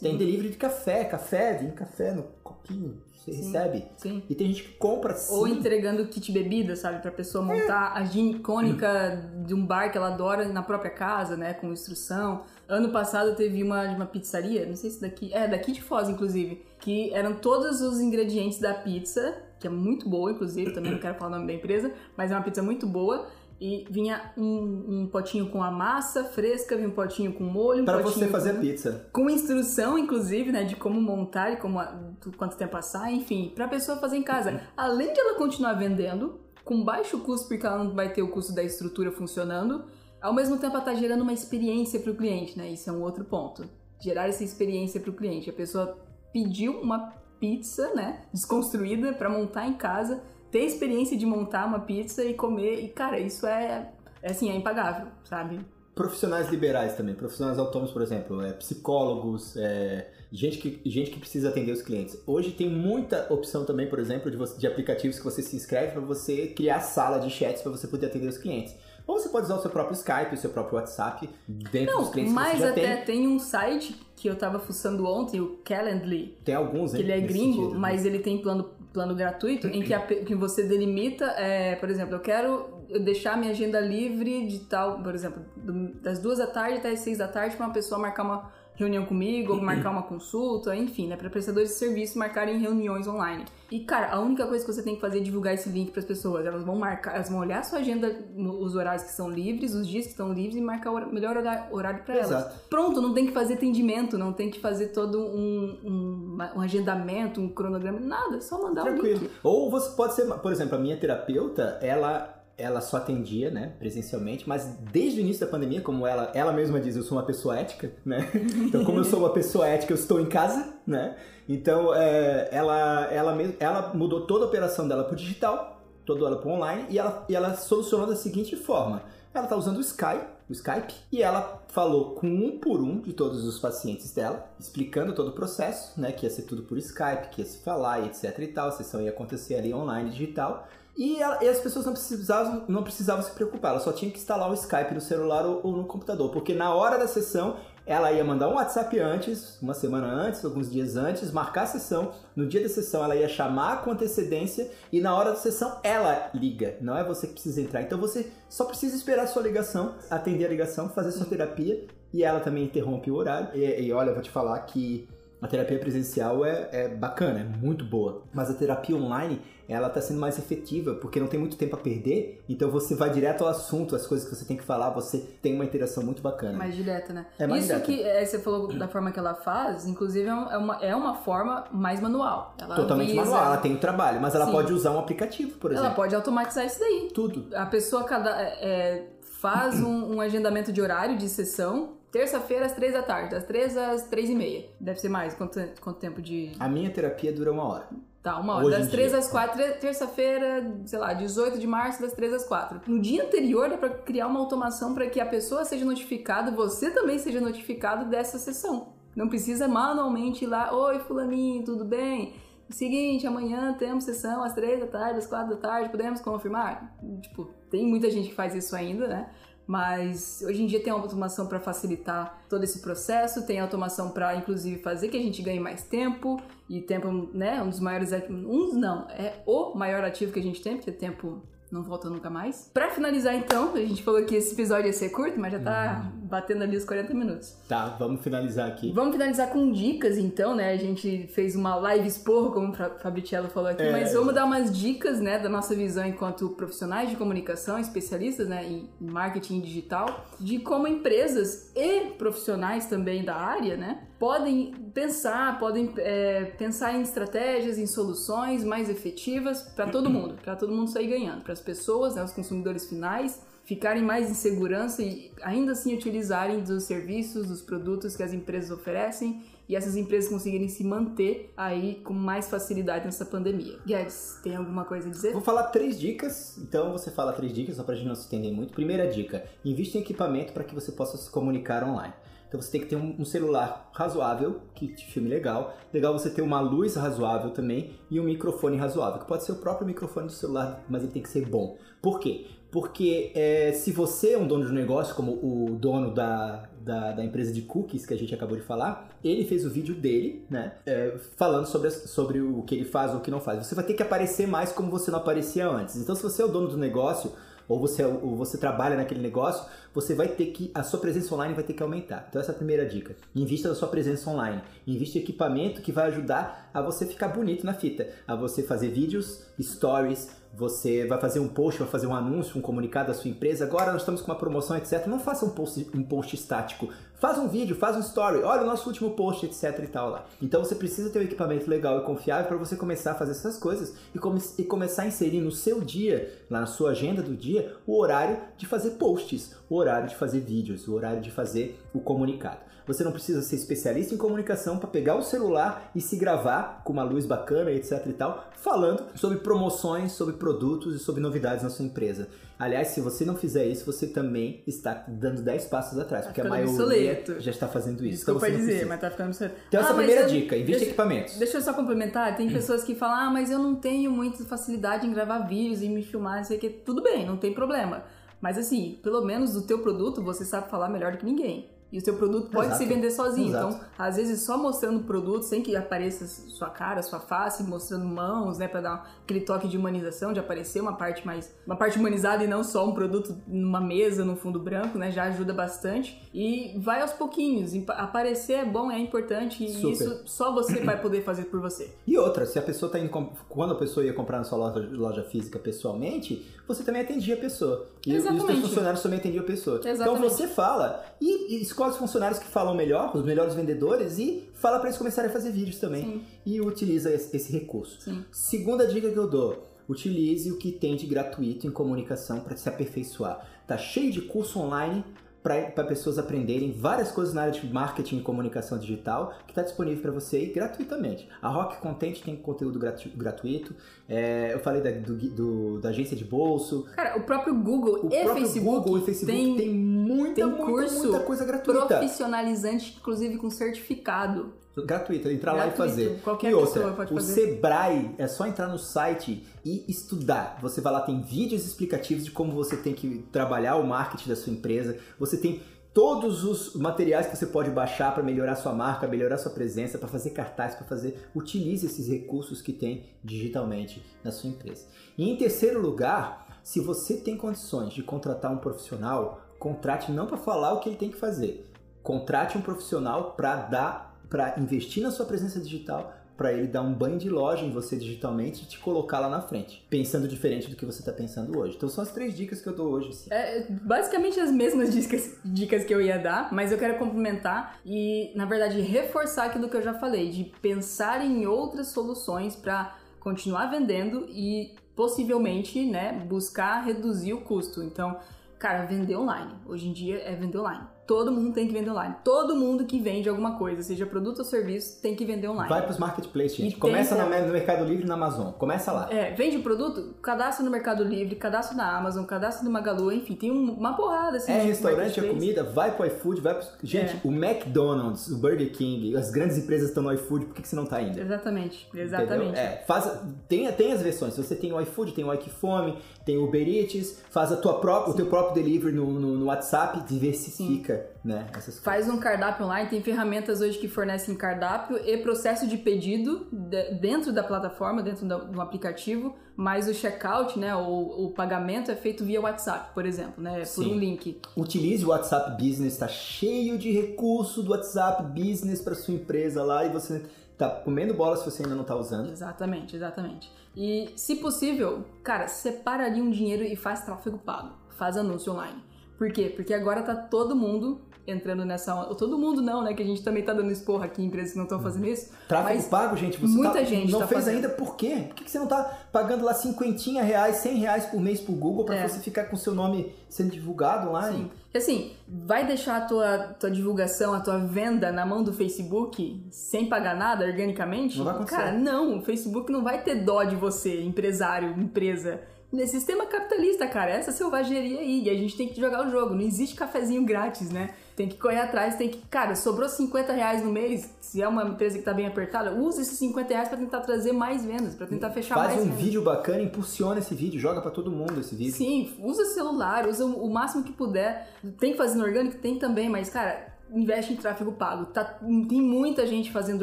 Tem delivery de café, café, vem café no copinho, você Sim. recebe. Sim. E tem gente que compra sim. Ou entregando kit bebida, sabe? Pra pessoa montar a gin icônica de um bar que ela adora na própria casa, né? Com instrução. Ano passado teve uma de uma pizzaria, não sei se daqui. É, daqui de Foz, inclusive. Que eram todos os ingredientes da pizza, que é muito boa, inclusive, também não quero falar o nome da empresa, mas é uma pizza muito boa. E vinha um, um potinho com a massa fresca, vinha um potinho com molho, um Para você fazer com... a pizza. com instrução, inclusive, né, de como montar e como a- quanto tempo passar, enfim, pra pessoa fazer em casa. Além de ela continuar vendendo, com baixo custo, porque ela não vai ter o custo da estrutura funcionando, ao mesmo tempo ela tá gerando uma experiência para o cliente, né? Isso é um outro ponto. Gerar essa experiência para o cliente. A pessoa pediu uma pizza, né, desconstruída para montar em casa, ter a experiência de montar uma pizza e comer, e cara, isso é, é assim, é impagável, sabe? Profissionais liberais também, profissionais autônomos, por exemplo, é, psicólogos, é, gente, que, gente que precisa atender os clientes. Hoje tem muita opção também, por exemplo, de, você- de aplicativos que você se inscreve para você criar sala de chats para você poder atender os clientes. Ou você pode usar o seu próprio Skype, o seu próprio WhatsApp dentro dos Não, clientes que mas você já até tem. tem. um site que eu tava fuçando ontem, o Calendly, Tem alguns, que hein, ele é gringo, sentido, né? mas ele tem plano, plano gratuito, em que, a que você delimita, é, por exemplo, eu quero deixar minha agenda livre de tal, por exemplo, do- das duas da tarde até as seis da tarde para uma pessoa marcar uma reunião comigo, ou marcar uma consulta, enfim, né, para prestadores de serviço marcarem reuniões online. E, cara, a única coisa que você tem que fazer é divulgar esse link para as pessoas. Elas vão marcar, elas vão olhar a sua agenda, os horários que são livres, os dias que estão livres e marcar o melhor horário, horário para elas. Pronto, não tem que fazer atendimento, não tem que fazer todo um, um, um agendamento, um cronograma, nada, é só mandar o Tranquilo. link. Ou você pode ser, por exemplo, a minha terapeuta, ela ela só atendia, né, presencialmente, mas desde o início da pandemia, como ela, ela mesma diz, eu sou uma pessoa ética, né? Então, como eu sou uma pessoa ética, eu estou em casa, né? Então, é, ela, ela, ela mudou toda a operação dela para o digital, toda ela para online, e ela, e ela solucionou da seguinte forma. Ela está usando o Skype, o Skype, e ela falou com um por um de todos os pacientes dela, explicando todo o processo, né, que ia ser tudo por Skype, que ia se falar etc e tal, a sessão ia acontecer ali online, digital, e, ela- e as pessoas não precisavam, não precisavam se preocupar, elas só tinham que instalar o Skype no celular ou, ou no computador, porque na hora da sessão ela ia mandar um WhatsApp antes, uma semana antes, alguns dias antes, marcar a sessão. No dia da sessão ela ia chamar com antecedência e na hora da sessão ela liga. Não é você que precisa entrar. Então você só precisa esperar a sua ligação, atender a ligação, fazer sua terapia e ela também interrompe o horário. E, e olha, eu vou te falar que a terapia presencial é, é bacana, é muito boa. Mas a terapia online, ela tá sendo mais efetiva, porque não tem muito tempo a perder, então você vai direto ao assunto, as coisas que você tem que falar, você tem uma interação muito bacana. Mais direta, né? É mais Isso direta. que é, você falou da forma que ela faz, inclusive é é uma, é uma forma mais manual. Ela Totalmente avisa, manual, ela tem o trabalho, mas ela Sim. pode usar um aplicativo, por Ela exemplo. pode automatizar isso daí. Tudo. A pessoa cada, é, faz um, um agendamento de horário de sessão, terça-feira às três da tarde, das três às três e meia. Deve ser mais, quanto, quanto tempo de... A minha terapia dura uma hora. Tá, uma hora. Hoje das em 3 dia. às 4, tre- terça-feira, sei lá, 18 de março, das 3 às 4. No dia anterior dá pra criar uma automação para que a pessoa seja notificada, você também seja notificado dessa sessão. Não precisa manualmente ir lá, oi fulaninho, tudo bem? Seguinte, amanhã temos sessão às 3 da tarde, às 4 da tarde, podemos confirmar? Tipo, tem muita gente que faz isso ainda, né? Mas hoje em dia tem automação para facilitar todo esse processo, tem automação para inclusive fazer que a gente ganhe mais tempo e tempo, né, um dos maiores, um não, é o maior ativo que a gente tem, porque tempo não volta nunca mais. Pra finalizar, então, a gente falou que esse episódio ia ser curto, mas já tá uhum. batendo ali os 40 minutos. Tá, vamos finalizar aqui. Vamos finalizar com dicas, então, né? A gente fez uma live expor, como o Fabriciello falou aqui, é, mas vamos dar umas dicas, né, da nossa visão enquanto profissionais de comunicação, especialistas, né, em marketing digital, de como empresas e profissionais também da área, né, podem pensar, podem é, pensar em estratégias, em soluções mais efetivas para todo mundo, para todo mundo sair ganhando, para as pessoas, né, os consumidores finais, ficarem mais em segurança e ainda assim utilizarem dos serviços, dos produtos que as empresas oferecem e essas empresas conseguirem se manter aí com mais facilidade nessa pandemia. Guedes, tem alguma coisa a dizer? Vou falar três dicas, então você fala três dicas só para a gente não se entender muito. Primeira dica: invista em equipamento para que você possa se comunicar online. Então você tem que ter um, celular razoável, que te filme legal. Legal você ter uma luz razoável também e um microfone razoável, que pode ser o próprio microfone do celular, mas ele tem que ser bom. Por quê? Porque é, se você é um dono de um negócio, como o dono da, da, da, empresa de cookies que a gente acabou de falar, ele fez o vídeo dele, né? É, falando sobre, sobre o que ele faz ou o que não faz. Você vai ter que aparecer mais como você não aparecia antes. Então, se você é o dono do negócio, ou você, ou você trabalha naquele negócio, você vai ter que, a sua presença online vai ter que aumentar. Então essa é a primeira dica. Invista na sua presença online. Invista em equipamento que vai ajudar a você ficar bonito na fita, a você fazer vídeos, stories, você vai fazer um post, vai fazer um anúncio, um comunicado da sua empresa. Agora nós estamos com uma promoção, etc. Não faça um post, um post estático. Faz um vídeo, faz um story. Olha o nosso último post, etc. e tal lá. Então você precisa ter um equipamento legal e confiável para você começar a fazer essas coisas e, come e começar a inserir no seu dia, na sua agenda do dia, o horário de fazer posts, o horário de fazer vídeos, o horário de fazer o comunicado. Você não precisa ser especialista em comunicação para pegar o celular e se gravar com uma luz bacana, etc e tal, falando sobre promoções, sobre produtos e sobre novidades na sua empresa. Aliás, se você não fizer isso, você também está dando 10 passos atrás, tá porque a maioria obsoleto. já está fazendo isso. Desculpa então dizer, mas tá ficando obsoleto. Então, ah, essa é a primeira eu... dica, investe em equipamentos. Deixa eu só complementar, tem pessoas que falam, ah, mas eu não tenho muita facilidade em gravar vídeos e me filmar, não sei o que. Tudo bem, não tem problema. Mas assim, pelo menos do teu produto você sabe falar melhor do que ninguém. E o seu produto pode Exato. se vender sozinho. Exato. Então, às vezes, só mostrando o produto, sem que apareça sua cara, sua face, mostrando mãos, né? Pra dar aquele toque de humanização, de aparecer uma parte mais. Uma parte humanizada e não só um produto numa mesa, no fundo branco, né? Já ajuda bastante. E vai aos pouquinhos. Aparecer é bom, é importante. E Super. isso só você vai poder fazer por você. E outra, se a pessoa tá indo. Quando a pessoa ia comprar na sua loja, loja física pessoalmente, você também atendia a pessoa. E, Exatamente. e os seus funcionários também atendiam a pessoa. Então, Exatamente. Então você fala e, e escolhe os funcionários que falam melhor, os melhores vendedores, e fala para eles começarem a fazer vídeos também. Sim. E utiliza esse, esse recurso. Sim. Segunda dica que eu dou. Utilize o que tem de gratuito em comunicação para se aperfeiçoar. Tá cheio de curso online para pessoas aprenderem várias coisas na área de marketing e comunicação digital que está disponível para você gratuitamente. A Rock Content tem conteúdo gratu gratuito. É, eu falei da, do, do, da agência de bolso. Cara, o próprio Google o e próprio Facebook Google e Facebook tem, tem muita, tem muita, curso muita coisa gratuita. profissionalizante, inclusive com certificado. Gratuito, entrar Gratuito. lá e fazer. Qualquer e outra, pode o Sebrae é só entrar no site e estudar. Você vai lá, tem vídeos explicativos de como você tem que trabalhar o marketing da sua empresa. Você tem todos os materiais que você pode baixar para melhorar sua marca, melhorar sua presença, para fazer cartaz, para fazer. Utilize esses recursos que tem digitalmente na sua empresa. E em terceiro lugar, se você tem condições de contratar um profissional, contrate não para falar o que ele tem que fazer. Contrate um profissional para dar para investir na sua presença digital, para ele dar um banho de loja em você digitalmente e te colocar lá na frente, pensando diferente do que você está pensando hoje. Então são as três dicas que eu dou hoje. Assim. É basicamente as mesmas dicas, dicas que eu ia dar, mas eu quero complementar e, na verdade, reforçar aquilo que eu já falei, de pensar em outras soluções para continuar vendendo e possivelmente, né, buscar reduzir o custo. Então, cara, vender online. Hoje em dia é vender online todo mundo tem que vender online. Todo mundo que vende alguma coisa, seja produto ou serviço, tem que vender online. Vai para os marketplaces, gente. E Começa tenta... no Mercado Livre e na Amazon. Começa lá. É, vende o produto, cadastra no Mercado Livre, cadastra na Amazon, cadastra no Magalu, enfim, tem uma porrada assim. É restaurante, é comida, vai pro iFood, vai pro... Gente, é. o McDonald's, o Burger King, as grandes empresas estão no iFood, por que, que você não tá indo? Exatamente, exatamente. É, faz, tem, tem as versões. Você tem o iFood, tem o Ikefome, tem o Uber Eats, faz a tua própria, o teu próprio delivery no, no, no WhatsApp, diversifica. Sim né? Faz um cardápio online, tem ferramentas hoje que fornecem cardápio e processo de pedido de- dentro da plataforma, dentro do aplicativo, mas o checkout, né, o, o pagamento é feito via WhatsApp, por exemplo, né, por Sim. um link. Utilize o WhatsApp Business, tá cheio de recurso do WhatsApp Business para sua empresa lá e você tá comendo bola se você ainda não tá usando. Exatamente, exatamente. E, se possível, cara, separa ali um dinheiro e faz tráfego pago. Faz anúncio online. Por quê? Porque agora tá todo mundo entrando nessa onda. Todo mundo não, né? Que a gente também tá dando esporra aqui em empresas que não estão fazendo isso. Tráfego pago, gente, você muita tá- gente não tá fez fazendo. ainda por quê? Por que você não tá pagando lá cinquentinha reais, 100 reais por mês pro Google para É. você ficar com seu nome sendo divulgado online? Sim. E assim, vai deixar a tua, tua divulgação, a tua venda na mão do Facebook sem pagar nada organicamente? Não vai acontecer. Cara, não. O Facebook não vai ter dó de você, empresário, empresa. Nesse sistema capitalista, cara, essa selvageria aí. E a gente tem que jogar o jogo. Não existe cafezinho grátis, né? Tem que correr atrás, tem que. Cara, sobrou 50 reais no mês. Se é uma empresa que tá bem apertada, usa esses 50 reais pra tentar trazer mais vendas, pra tentar fechar Faz mais um vendas. vídeo bacana, impulsiona esse vídeo, joga para todo mundo esse vídeo. Sim, usa celular, usa o máximo que puder. Tem que fazer no orgânico? Tem também, mas, cara, investe em tráfego pago. Tá, tem muita gente fazendo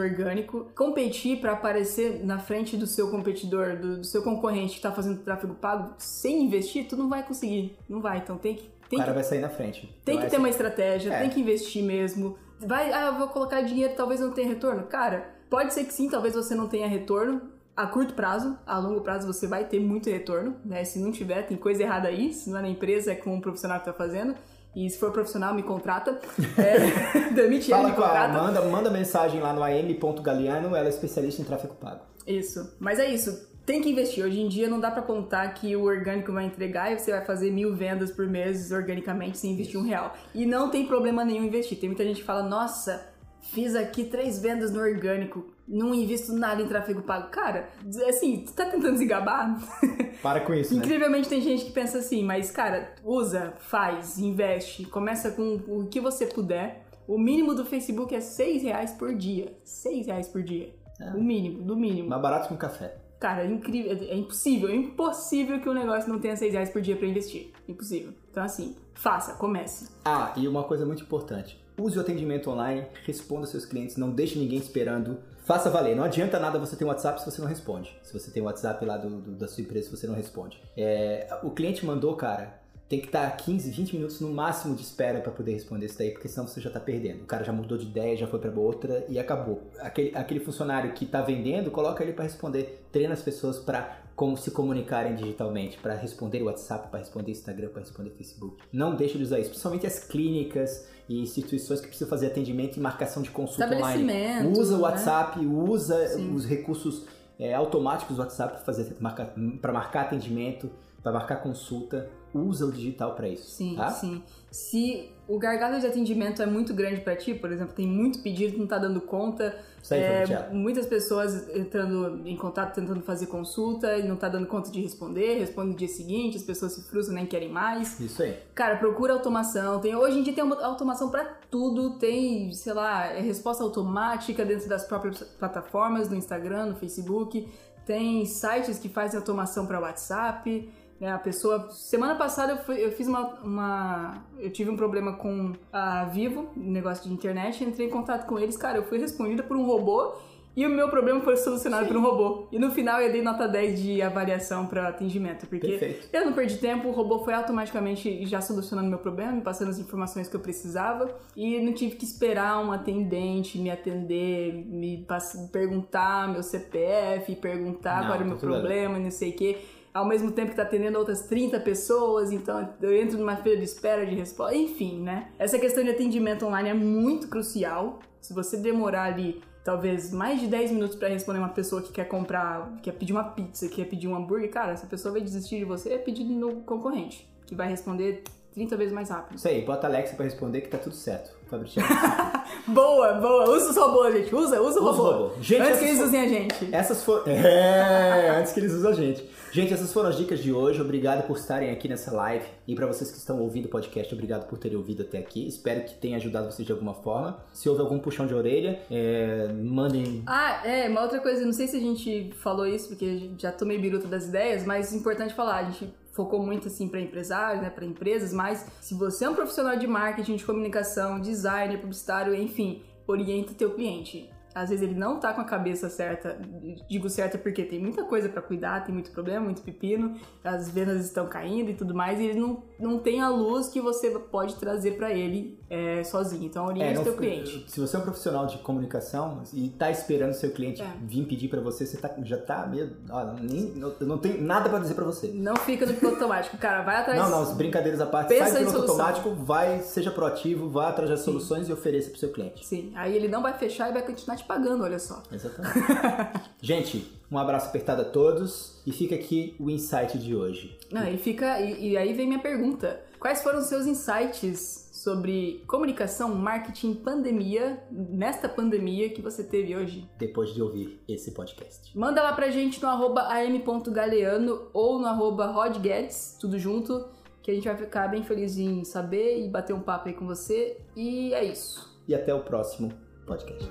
orgânico. Competir pra aparecer na frente do seu competidor, do, do seu concorrente que tá fazendo tráfego pago, sem investir, tu não vai conseguir. Não vai. Então tem que. O Tem cara que vai sair na frente. tem Então, que essa- ter uma estratégia, É. tem que investir mesmo. Vai, ah, eu vou colocar dinheiro, talvez não tenha retorno. Cara, pode ser que sim, talvez você não tenha retorno. A curto prazo, a longo prazo você vai ter muito retorno, né? Se não tiver, tem coisa errada aí. Se não é na empresa, é com o profissional que tá fazendo. E se for profissional, me contrata. É, demite Fala me com a contrata. Amanda, manda mensagem lá no am.galiano, ela é especialista em tráfego pago. Isso. Mas é isso. Tem que investir. Hoje em dia não dá pra contar que o orgânico vai entregar e você vai fazer mil vendas por mês organicamente sem investir um real. E não tem problema nenhum investir. Tem muita gente que fala, nossa, fiz aqui três vendas no orgânico, não invisto nada em tráfego pago. Cara, assim, tu tá tentando se gabar? Para com isso, né? Incrivelmente tem gente que pensa assim, mas cara, usa, faz, investe, começa com o que você puder. O mínimo do Facebook é seis reais por dia. Seis reais por dia. É. O mínimo, do mínimo. Mais barato que um café. Cara, é incrível, é impossível, é impossível que um negócio não tenha 6 reais por dia pra investir. Impossível. Então, assim, faça, comece. Ah, e uma coisa muito importante. Use o atendimento online, responda seus clientes, não deixe ninguém esperando. Faça valer. Não adianta nada você ter um WhatsApp se você não responde. Se você tem um WhatsApp lá do, do- da sua empresa, se você não responde. É, o cliente mandou, cara, tem que estar 15, 20 minutos no máximo de espera para poder responder isso daí, porque senão você já tá perdendo. O cara já mudou de ideia, já foi para outra e acabou. Aquele, aquele funcionário que tá vendendo, coloca ele para responder. Treina as pessoas para como se comunicarem digitalmente, para responder WhatsApp, para responder Instagram, para responder Facebook. Não deixe de usar isso, principalmente as clínicas e instituições que precisam fazer atendimento e marcação de consulta online. Usa o né? WhatsApp, usa Sim. os recursos é, automáticos do WhatsApp para fazer marcar, para marcar atendimento, para marcar consulta. Usa o digital para isso. Sim, tá? sim. Se o gargalo de atendimento é muito grande pra ti, por exemplo, tem muito pedido, não tá dando conta, aí, é, Thiago. muitas pessoas entrando em contato, tentando fazer consulta e não tá dando conta de responder, responde no dia seguinte, as pessoas se frustram, nem querem mais. Isso aí. Cara, procura automação. Tem, hoje em dia tem uma automação pra tudo. Tem, sei lá, é resposta automática dentro das próprias plataformas, no Instagram, no Facebook. Tem sites que fazem automação para WhatsApp. Né? A pessoa. Semana passada eu, fui- eu fiz uma, uma- Eu tive um problema com a Vivo, um negócio de internet. Entrei em contato com eles. Cara, eu fui respondida por um robô. E o meu problema foi solucionado por um robô. E no final eu dei nota 10 de avaliação para atendimento. Porque Perfeito. eu não perdi tempo, o robô foi automaticamente já solucionando meu problema, me passando as informações que eu precisava e não tive que esperar um atendente me atender, me perguntar meu CPF, perguntar Não, qual era o tá meu ali. problema, não sei o quê. Ao mesmo tempo que tá atendendo outras 30 pessoas, então eu entro numa fila de espera de resposta, enfim, né? Essa questão de atendimento online é muito crucial. Se você demorar ali talvez mais de 10 minutos pra responder uma pessoa que quer comprar, quer pedir uma pizza, quer pedir um hambúrguer, cara, essa pessoa vai desistir de você e pedir no concorrente, que vai responder 30 vezes mais rápido. Isso aí, bota a Alexa para responder que tá tudo certo. Boa, boa, usa os robôs, gente, usa, usa o Usa robô. robô. Gente, Antes que eles fo- usem a gente. Essas foram. É, antes que eles usem a gente. Gente, essas foram as dicas de hoje. Obrigado por estarem aqui nessa live. E para vocês que estão ouvindo o podcast, obrigado por terem ouvido até aqui. Espero que tenha ajudado vocês de alguma forma. Se houve algum puxão de orelha, é, mandem. Ah, é, uma outra coisa, não sei se a gente falou isso, porque já tomei biruta das ideias, mas é importante falar, a gente focou muito assim para empresários, né, para empresas, mas se você é um profissional de marketing, de comunicação, designer, publicitário, enfim, orienta teu cliente às vezes ele não tá com a cabeça certa. Digo certa porque tem muita coisa para cuidar, tem muito problema, muito pepino, as vendas estão caindo e tudo mais, e ele não, não tem a luz que você pode trazer para ele é, sozinho. Então, oriente é, seu cliente. Se você é um profissional de comunicação e tá esperando seu cliente é. vir pedir para você, você tá, já tá meio. Ó, nem, não, não tem nada para dizer para você. Não fica no piloto automático, cara. Vai atrás. Não, não, brincadeiras à parte. Pensa sai do piloto automático, vai, seja proativo, vá atrás das soluções e ofereça pro seu cliente. Sim, aí ele não vai fechar e vai continuar te pagando, olha só. Exatamente. Gente, um abraço apertado a todos e fica aqui o insight de hoje. Não, e fica e, e aí vem minha pergunta. Quais foram os seus insights sobre comunicação, marketing, pandemia, nesta pandemia que você teve hoje? Depois de ouvir esse podcast. Manda lá pra gente no arroba am.galeano ou no arroba rodguedes, tudo junto, que a gente vai ficar bem feliz em saber e bater um papo aí com você. E é isso. E até o próximo podcast.